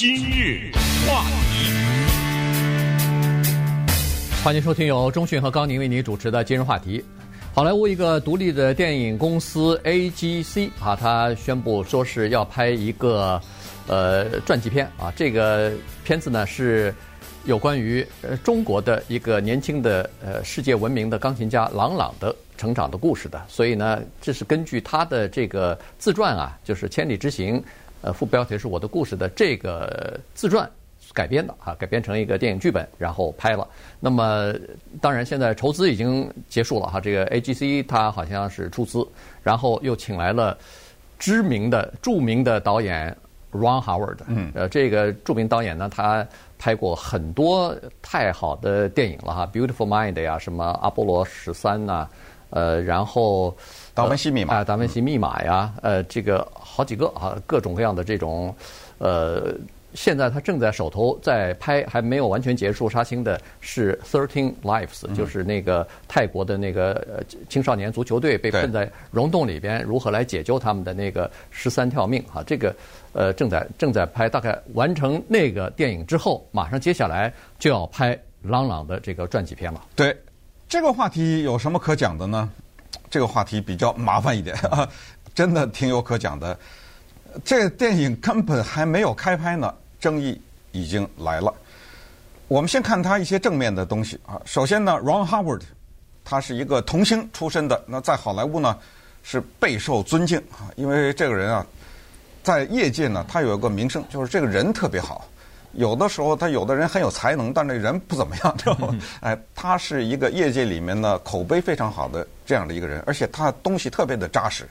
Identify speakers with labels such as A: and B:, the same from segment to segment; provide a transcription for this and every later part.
A: 今日话题，
B: 欢迎收听由钟讯和高宁为您主持的今日话题。好莱坞一个独立的电影公司 AGC 啊，他宣布说是要拍一个呃传记片啊。这个片子呢是有关于呃中国的一个年轻的呃世界闻名的钢琴家郎朗的成长的故事的。所以呢，这是根据他的这个自传啊，就是《千里之行》。呃，副标题是我的故事的这个自传改编的啊，改编成一个电影剧本，然后拍了。那么，当然现在筹资已经结束了哈。这个 AGC 它好像是出资，然后又请来了知名的、著名的导演 Ron Howard。嗯。呃，这个著名导演呢，他拍过很多太好的电影了哈，《Beautiful Mind》呀，什么《阿波罗十三》呐，呃，然后。
C: 达文西密码
B: 啊，达文西密码呀，呃，这个好几个啊，各种各样的这种，呃，现在他正在手头在拍，还没有完全结束杀青的是《Thirteen Lives》，就是那个泰国的那个呃青少年足球队被困在溶洞里边，如何来解救他们的那个十三条命啊，这个呃正在正在拍，大概完成那个电影之后，马上接下来就要拍朗朗的这个传记片了。
C: 对，这个话题有什么可讲的呢？这个话题比较麻烦一点，啊 真的挺有可讲的。这个电影根本还没有开拍呢，争议已经来了。我们先看他一些正面的东西啊。首先呢，Ron Howard，他是一个童星出身的，那在好莱坞呢是备受尊敬啊，因为这个人啊，在业界呢他有一个名声，就是这个人特别好。有的时候，他有的人很有才能，但这人不怎么样，知道吗？哎，他是一个业界里面呢口碑非常好的这样的一个人，而且他东西特别的扎实。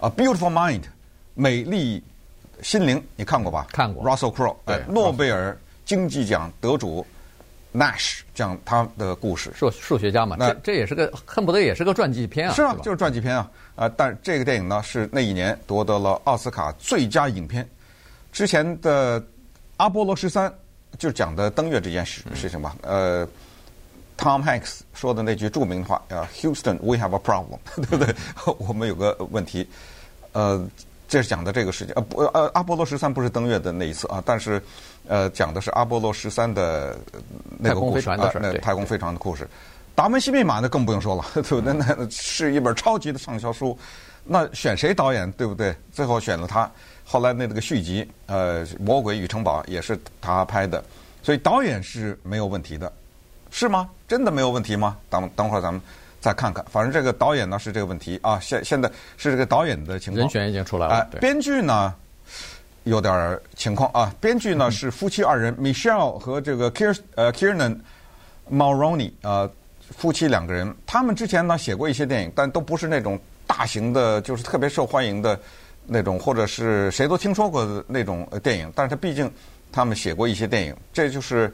C: 啊，《Beautiful Mind》美丽心灵，你看过吧？
B: 看过。
C: Russell Crowe，哎，诺贝尔经济奖得主 Nash 讲他的故事。
B: 数数学家嘛，那这也是个恨不得也是个传记片啊。
C: 是啊，就是传记片啊。啊，但这个电影呢是那一年夺得了奥斯卡最佳影片。之前的。阿波罗十三就讲的登月这件事事情吧。呃，Tom Hanks 说的那句著名的话啊，Houston，we have a problem，对不对？我们有个问题。呃，这是讲的这个事情。呃不呃，阿波罗十三不是登月的那一次啊，但是呃讲的是阿波罗十三的那个故事啊，那太空飞船的故事。达文西密码那更不用说了，对不对？那是一本超级的畅销书。那选谁导演，对不对？最后选了他。后来那个续集，呃，《魔鬼与城堡》也是他拍的，所以导演是没有问题的，是吗？真的没有问题吗？等等会儿咱们再看看。反正这个导演呢是这个问题啊，现现在是这个导演的情况。
B: 人选已经出来了。
C: 呃、编剧呢有点情况啊，编剧呢是夫妻二人、嗯、Michelle 和这个 Kier 呃 Kiernan Mulroney 啊，夫妻两个人，他们之前呢写过一些电影，但都不是那种大型的，就是特别受欢迎的。那种或者是谁都听说过的那种电影，但是他毕竟他们写过一些电影，这就是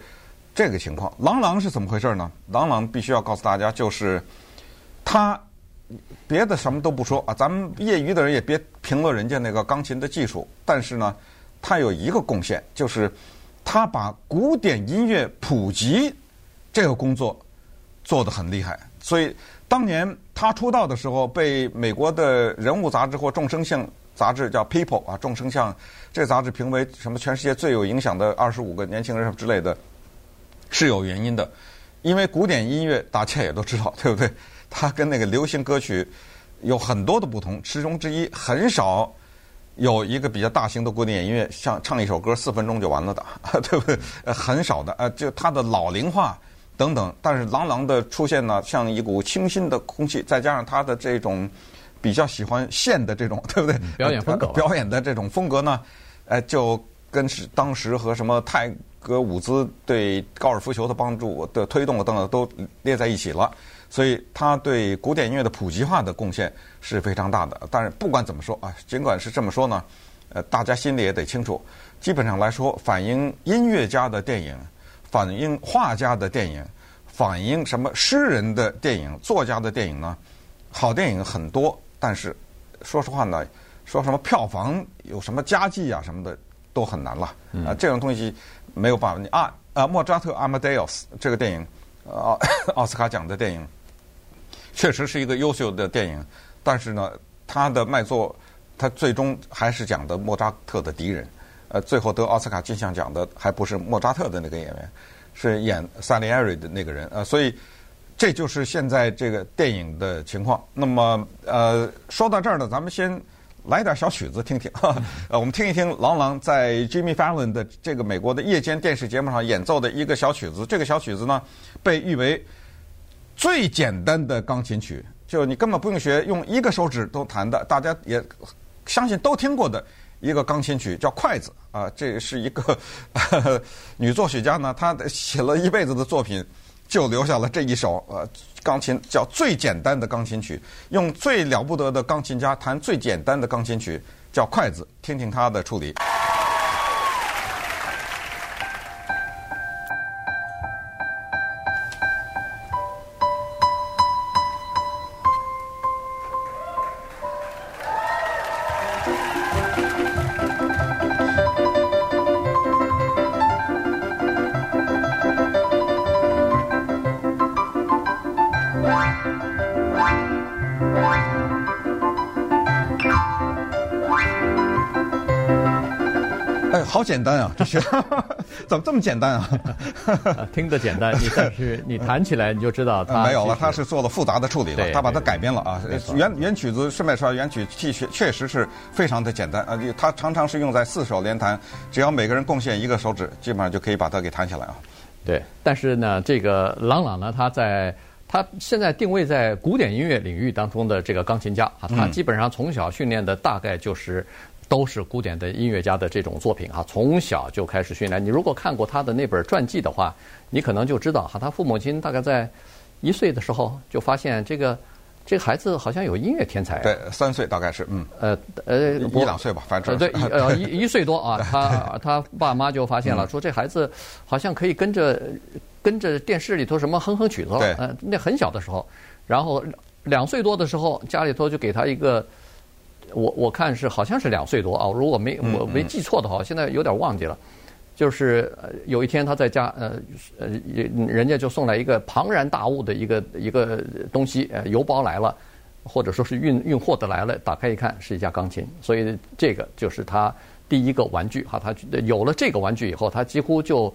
C: 这个情况。郎朗是怎么回事呢？郎朗必须要告诉大家，就是他别的什么都不说啊，咱们业余的人也别评论人家那个钢琴的技术，但是呢，他有一个贡献，就是他把古典音乐普及这个工作做得很厉害。所以当年他出道的时候，被美国的人物杂志或众生相杂志叫《People》啊，众生相这杂志评为什么全世界最有影响的二十五个年轻人之类的，是有原因的。因为古典音乐大家也都知道，对不对？它跟那个流行歌曲有很多的不同，其中之一很少有一个比较大型的古典音乐像唱一首歌四分钟就完了的，对不对？很少的，呃，就它的老龄化等等。但是朗朗的出现呢，像一股清新的空气，再加上它的这种。比较喜欢现的这种，对不对？
B: 表演风格，
C: 表演的这种风格呢，呃，就跟是当时和什么泰格伍兹对高尔夫球的帮助的推动等等都列在一起了。所以他对古典音乐的普及化的贡献是非常大的。但是不管怎么说啊，尽管是这么说呢，呃，大家心里也得清楚，基本上来说，反映音乐家的电影，反映画家的电影，反映什么诗人的电影、作家的电影呢？好电影很多。但是，说实话呢，说什么票房有什么佳绩啊什么的都很难了啊，这种东西没有办法。你啊啊，莫扎特《阿马戴奥斯》这个电影，奥 奥斯卡奖的电影，确实是一个优秀的电影。但是呢，他的卖座，他最终还是讲的莫扎特的敌人，呃，最后得奥斯卡金像奖的还不是莫扎特的那个演员，是演萨利埃瑞的那个人。呃，所以这就是现在这个电影的情况。那么，呃，说到这儿呢，咱们先来点小曲子听听。呃，我们听一听郎朗在 Jimmy Fallon 的这个美国的夜间电视节目上演奏的一个小曲子。这个小曲子呢，被誉为最简单的钢琴曲，就你根本不用学，用一个手指都弹的，大家也相信都听过的。一个钢琴曲叫《筷子》啊，这是一个呵呵 女作曲家呢，她写了一辈子的作品，就留下了这一首呃钢琴叫最简单的钢琴曲，用最了不得的钢琴家弹最简单的钢琴曲叫《筷子》，听听他的处理。好简单啊，这是怎么这么简单啊？
B: 听着简单，你但是 你弹起来你就知道它
C: 没有了，它是做了复杂的处理了，它把它改编了啊。原原曲子顺便说，原曲确实确实是非常的简单啊。它常常是用在四手联弹，只要每个人贡献一个手指，基本上就可以把它给弹起来啊。
B: 对，但是呢，这个郎朗呢，他在他现在定位在古典音乐领域当中的这个钢琴家啊，他基本上从小训练的大概就是。都是古典的音乐家的这种作品哈，从小就开始训练。你如果看过他的那本传记的话，你可能就知道哈，他父母亲大概在一岁的时候就发现这个这个孩子好像有音乐天才。
C: 对，三岁大概是嗯。
B: 呃呃，
C: 一两岁吧，反正。
B: 对，呃一一岁多啊，他他爸妈就发现了，说这孩子好像可以跟着跟着电视里头什么哼哼曲子了。
C: 对。
B: 呃，那很小的时候，然后两岁多的时候，家里头就给他一个。我我看是好像是两岁多啊，如果没我没记错的话，现在有点忘记了。就是有一天他在家，呃呃，人家就送来一个庞然大物的一个一个东西，呃，邮包来了，或者说是运运货的来了，打开一看是一架钢琴，所以这个就是他第一个玩具哈。他有了这个玩具以后，他几乎就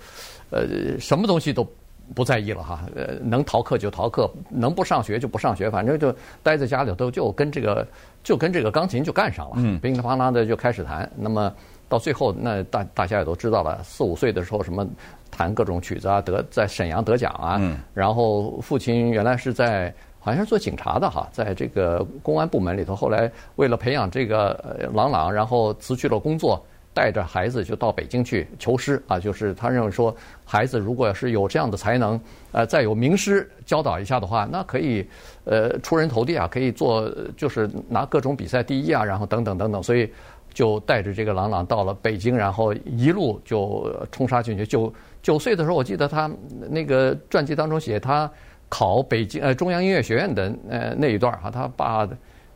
B: 呃什么东西都。不在意了哈，呃，能逃课就逃课，能不上学就不上学，反正就待在家里头，就跟这个就跟这个钢琴就干上了，嗯，乒里啪啦的就开始弹。那么到最后，那大大家也都知道了，四五岁的时候什么弹各种曲子啊，得在沈阳得奖啊，嗯，然后父亲原来是在好像是做警察的哈，在这个公安部门里头，后来为了培养这个郎朗，然后辞去了工作。带着孩子就到北京去求师啊，就是他认为说，孩子如果是有这样的才能，呃，再有名师教导一下的话，那可以，呃，出人头地啊，可以做就是拿各种比赛第一啊，然后等等等等，所以就带着这个郎朗到了北京，然后一路就冲杀进去。九九岁的时候，我记得他那个传记当中写他考北京呃中央音乐学院的呃那一段哈，他爸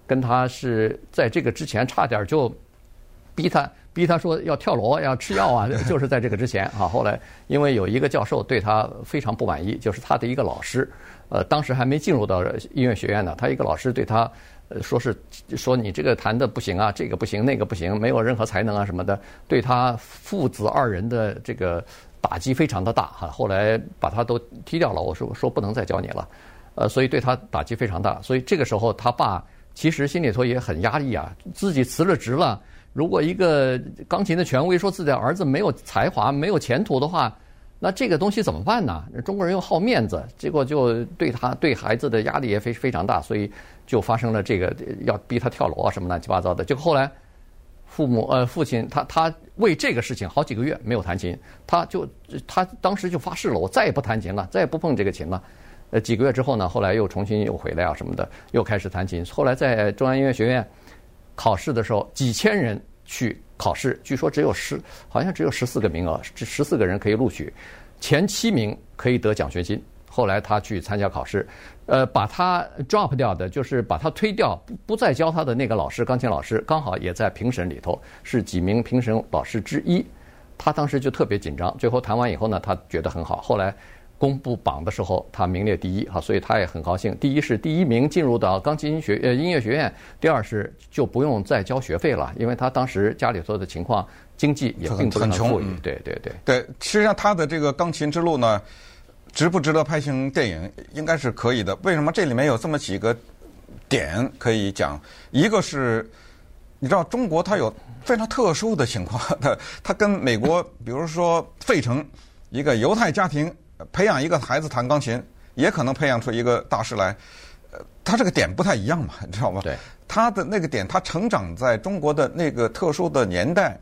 B: 跟他是在这个之前差点就逼他。逼他说要跳楼要吃药啊，就是在这个之前啊。后来因为有一个教授对他非常不满意，就是他的一个老师，呃，当时还没进入到音乐学院呢。他一个老师对他，呃，说是说你这个弹的不行啊，这个不行，那个不行，没有任何才能啊什么的，对他父子二人的这个打击非常的大哈。后来把他都踢掉了，我说说不能再教你了，呃，所以对他打击非常大。所以这个时候他爸其实心里头也很压抑啊，自己辞了职了。如果一个钢琴的权威说自己的儿子没有才华、没有前途的话，那这个东西怎么办呢？中国人又好面子，结果就对他对孩子的压力也非非常大，所以就发生了这个要逼他跳楼啊什么乱七八糟的。结果后来父母呃父亲他他为这个事情好几个月没有弹琴，他就他当时就发誓了，我再也不弹琴了，再也不碰这个琴了。呃几个月之后呢，后来又重新又回来啊什么的，又开始弹琴。后来在中央音乐学院。考试的时候，几千人去考试，据说只有十，好像只有十四个名额，这十四个人可以录取，前七名可以得奖学金。后来他去参加考试，呃，把他 drop 掉的，就是把他推掉，不再教他的那个老师，钢琴老师，刚好也在评审里头，是几名评审老师之一。他当时就特别紧张，最后谈完以后呢，他觉得很好。后来。公布榜的时候，他名列第一哈，所以他也很高兴。第一是第一名进入到钢琴学呃音乐学院，第二是就不用再交学费了，因为他当时家里头的情况经济也并不很富裕。对对对
C: 对，实际上他的这个钢琴之路呢，值不值得拍成电影？应该是可以的。为什么这里面有这么几个点可以讲？一个是，你知道中国它有非常特殊的情况，它它跟美国，比如说费城一个犹太家庭培养一个孩子弹钢琴，也可能培养出一个大师来。呃，他这个点不太一样嘛，你知道吗？
B: 对，
C: 他的那个点，他成长在中国的那个特殊的年代。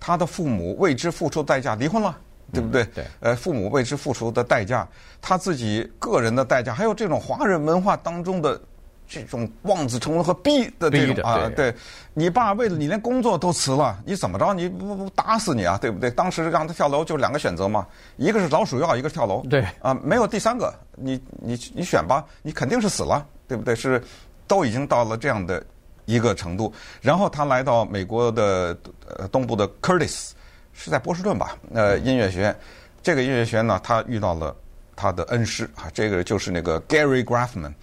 C: 他的父母为之付出代价，离婚了，对不对？
B: 嗯、对。
C: 呃，父母为之付出的代价，他自己个人的代价，还有这种华人文化当中的这种望子成龙和逼的这种啊，对，你爸为了你连工作都辞了，你怎么着？你不不打死你啊，对不对？当时让他跳楼就两个选择嘛，一个是老鼠药，一个是跳楼。
B: 对。
C: 啊，没有第三个，你你你选吧，你肯定是死了，对不对？是，都已经到了这样的。一个程度，然后他来到美国的呃东部的 Curtis，是在波士顿吧？呃，音乐学院，这个音乐学院呢，他遇到了他的恩师啊，这个就是那个 Gary Graffman。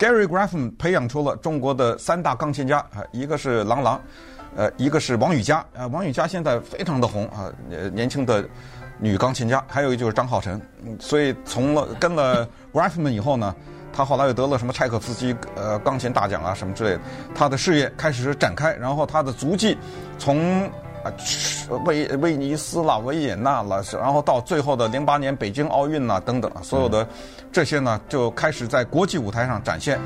C: Gary Graffman 培养出了中国的三大钢琴家啊，一个是郎朗，呃，一个是王羽佳啊，王羽佳现在非常的红啊，年轻的女钢琴家，还有一就是张浩晨。所以从了跟了 Graffman 以后呢。他后来又得了什么柴可夫斯基呃钢琴大奖啊什么之类的，他的事业开始展开，然后他的足迹从啊威威尼斯啦、维也纳啦，然后到最后的零八年北京奥运呐等等，所有的这些呢就开始在国际舞台上展现。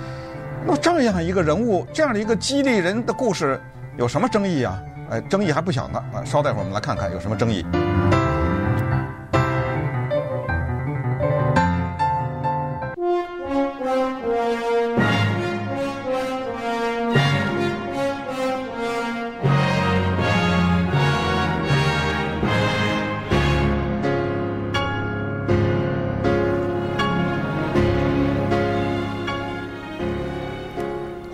C: 那这样一个人物，这样的一个激励人的故事，有什么争议啊？哎，争议还不小呢。啊，稍待会儿我们来看看有什么争议。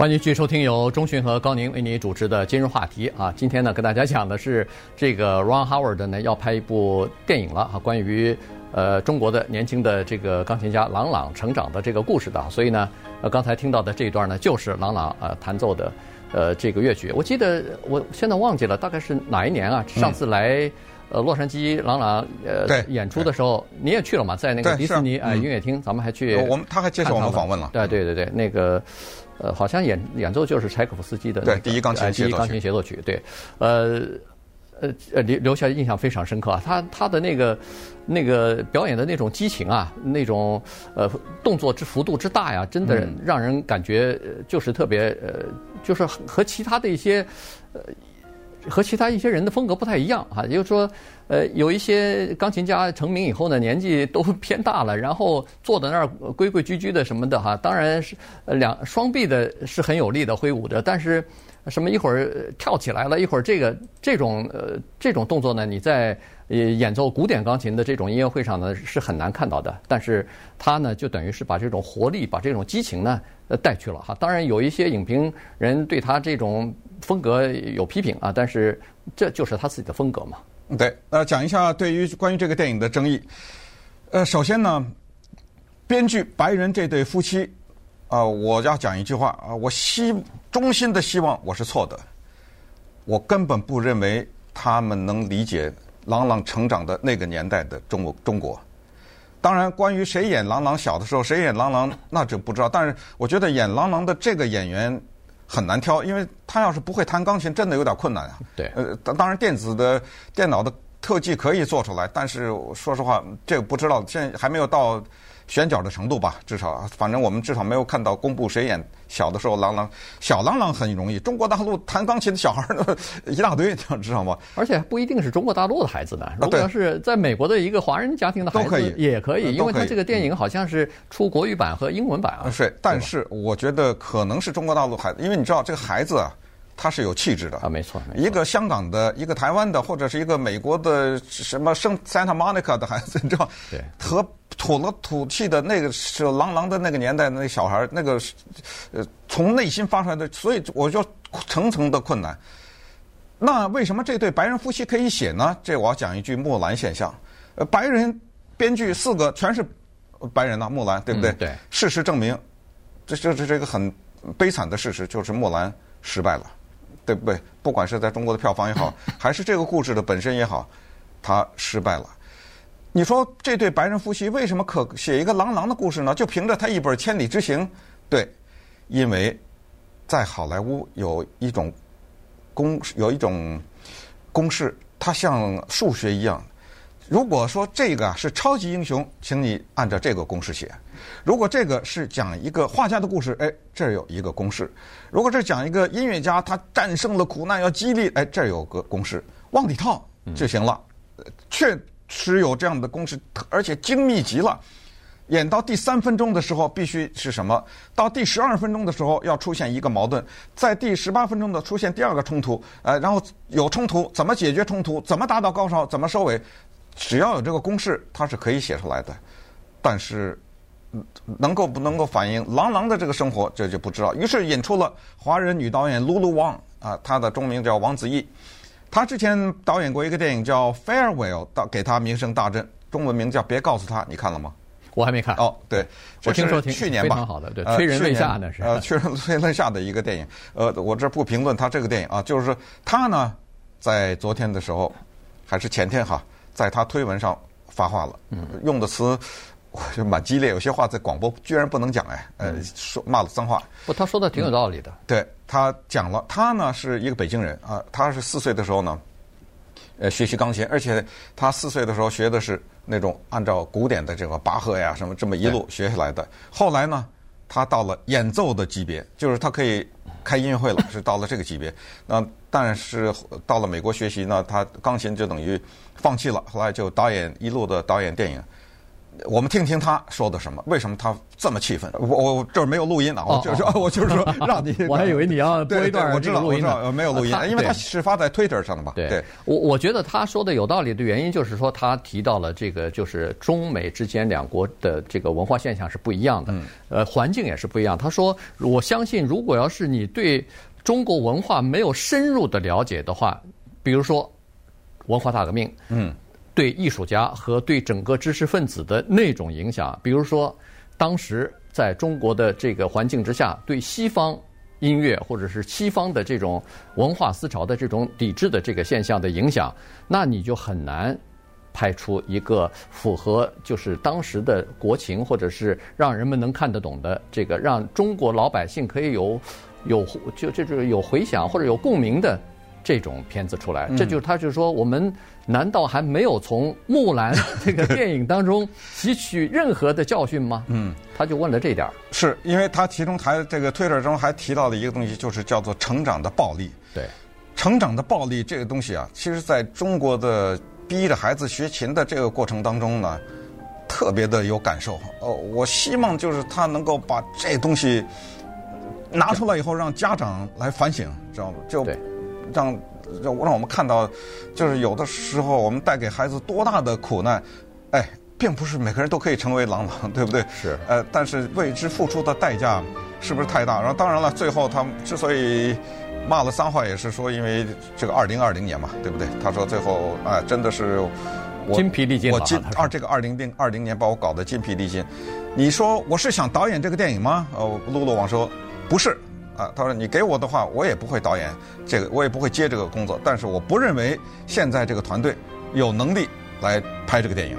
B: 欢迎继续收听由中讯和高宁为你主持的今日话题啊，今天呢跟大家讲的是这个 Ron Howard 呢要拍一部电影了啊，关于呃中国的年轻的这个钢琴家郎朗成长的这个故事的，所以呢呃刚才听到的这一段呢就是郎朗呃弹奏的呃这个乐曲，我记得我现在忘记了大概是哪一年啊？上次来呃洛杉矶朗朗呃演出的时候你也去了嘛，在那个迪士尼啊音乐厅，咱们还去
C: 我们他还接受我们访问了，
B: 对对对对那个。呃，好像演演奏就是柴可夫斯基的、那个、
C: 对第一钢琴
B: 第一钢琴协奏曲，对，呃呃呃留留下印象非常深刻啊，他他的那个那个表演的那种激情啊，那种呃动作之幅度之大呀，真的让人感觉就是特别呃，就是和其他的一些呃。和其他一些人的风格不太一样哈，也就是说，呃，有一些钢琴家成名以后呢，年纪都偏大了，然后坐在那儿规规矩矩的什么的哈，当然是呃两双臂的是很有力的挥舞着，但是什么一会儿跳起来了，一会儿这个这种呃这种动作呢，你在演奏古典钢琴的这种音乐会上呢是很难看到的，但是他呢就等于是把这种活力、把这种激情呢呃带去了哈。当然有一些影评人对他这种。风格有批评啊，但是这就是他自己的风格嘛。
C: 对，呃，讲一下对于关于这个电影的争议。呃，首先呢，编剧白人这对夫妻，啊、呃，我要讲一句话啊，我希衷心的希望我是错的，我根本不认为他们能理解郎朗成长的那个年代的中国中国。当然，关于谁演郎朗小的时候，谁演郎朗，那就不知道。但是我觉得演郎朗的这个演员。很难挑，因为他要是不会弹钢琴，真的有点困难啊。
B: 对，
C: 呃，当然电子的电脑的特技可以做出来，但是说实话，这个不知道，现在还没有到。选角的程度吧，至少，反正我们至少没有看到公布谁演小的时候，郎朗小郎朗很容易。中国大陆弹钢琴的小孩儿 一大堆，你知道吗？
B: 而且不一定是中国大陆的孩子呢，如果要是在美国的一个华人家庭的孩子也可以，因为他这个电影好像是出国语版和英文版啊。
C: 是，但是我觉得可能是中国大陆孩子，因为你知道这个孩子啊，他是有气质的
B: 啊，没错，
C: 一个香港的，一个台湾的，或者是一个美国的什么圣 Santa Monica 的孩子，你知道？
B: 对，
C: 和。土了土气的那个是郎朗的那个年代那个小孩那个是呃从内心发出来的，所以我就层层的困难。那为什么这对白人夫妻可以写呢？这我要讲一句木兰现象。呃，白人编剧四个全是白人呐，木兰对不对？
B: 嗯、对。
C: 事实证明，这这这是一个很悲惨的事实，就是木兰失败了。对不对？不管是在中国的票房也好，还是这个故事的本身也好，他失败了。你说这对白人夫妻为什么可写一个郎朗的故事呢？就凭着他一本《千里之行》，对，因为在好莱坞有一种公有一种公式，它像数学一样。如果说这个是超级英雄，请你按照这个公式写；如果这个是讲一个画家的故事，哎，这儿有一个公式；如果是讲一个音乐家，他战胜了苦难要激励，哎，这儿有个公式，往里套就行了。确。持有这样的公式，而且精密极了。演到第三分钟的时候，必须是什么？到第十二分钟的时候，要出现一个矛盾；在第十八分钟的出现第二个冲突。呃，然后有冲突，怎么解决冲突？怎么达到高潮？怎么收尾？只要有这个公式，它是可以写出来的。但是，能够不能够反映郎朗的这个生活，这就不知道。于是引出了华人女导演 Lulu Wang 啊，她的中名叫王子异。他之前导演过一个电影叫《Farewell》，到给他名声大振，中文名叫《别告诉他》，你看了吗？
B: 我还没看。
C: 哦，对，
B: 我听说
C: 去年吧，
B: 非常好的，对，催人泪下那是。
C: 呃，催人催泪下的一个电影。呃，我这不评论他这个电影啊，就是他呢，在昨天的时候，还是前天哈，在他推文上发话了，嗯，用的词。我就蛮激烈，有些话在广播居然不能讲哎，呃，说骂了脏话。
B: 不，他说的挺有道理的。
C: 嗯、对，他讲了，他呢是一个北京人啊，他是四岁的时候呢，呃，学习钢琴，而且他四岁的时候学的是那种按照古典的这个巴赫呀什么这么一路学下来的。后来呢，他到了演奏的级别，就是他可以开音乐会了，是到了这个级别。那但是到了美国学习呢，他钢琴就等于放弃了，后来就导演一路的导演电影。我们听听他说的什么？为什么他这么气愤？我我这儿没有录音啊，我就是说，我就是说，让你。
B: 我还以为你要播一段我知道录音呢。
C: 没有录音，因为他是发在 Twitter 上的嘛。
B: 对，我我觉得他说的有道理的原因就是说，他提到了这个，就是中美之间两国的这个文化现象是不一样的，呃，环境也是不一样。他说，我相信，如果要是你对中国文化没有深入的了解的话，比如说文化大革命，嗯。对艺术家和对整个知识分子的那种影响，比如说，当时在中国的这个环境之下，对西方音乐或者是西方的这种文化思潮的这种抵制的这个现象的影响，那你就很难拍出一个符合就是当时的国情，或者是让人们能看得懂的这个，让中国老百姓可以有有就就是有回响或者有共鸣的。这种片子出来，这就是他就是说，我们难道还没有从《木兰 》这个电影当中吸取任何的教训吗？嗯，他就问了这点儿。
C: 是因为他其中还这个推特中还提到了一个东西，就是叫做成长的暴力。
B: 对，
C: 成长的暴力这个东西啊，其实在中国的逼着孩子学琴的这个过程当中呢，特别的有感受。哦，我希望就是他能够把这东西拿出来以后，让家长来反省，知道吗？就。对。让让让我们看到，就是有的时候我们带给孩子多大的苦难，哎，并不是每个人都可以成为郎朗，对不对？
B: 是。
C: 呃，但是为之付出的代价是不是太大？然后当然了，最后他们之所以骂了脏话，也是说因为这个二零二零年嘛，对不对？他说最后哎，真的是我
B: 筋疲力尽，
C: 我今二这个二零零二零年把我搞得筋疲力尽。你说我是想导演这个电影吗？呃，露露网说不是。啊，他说：“你给我的话，我也不会导演这个，我也不会接这个工作。但是我不认为现在这个团队有能力来拍这个电影。”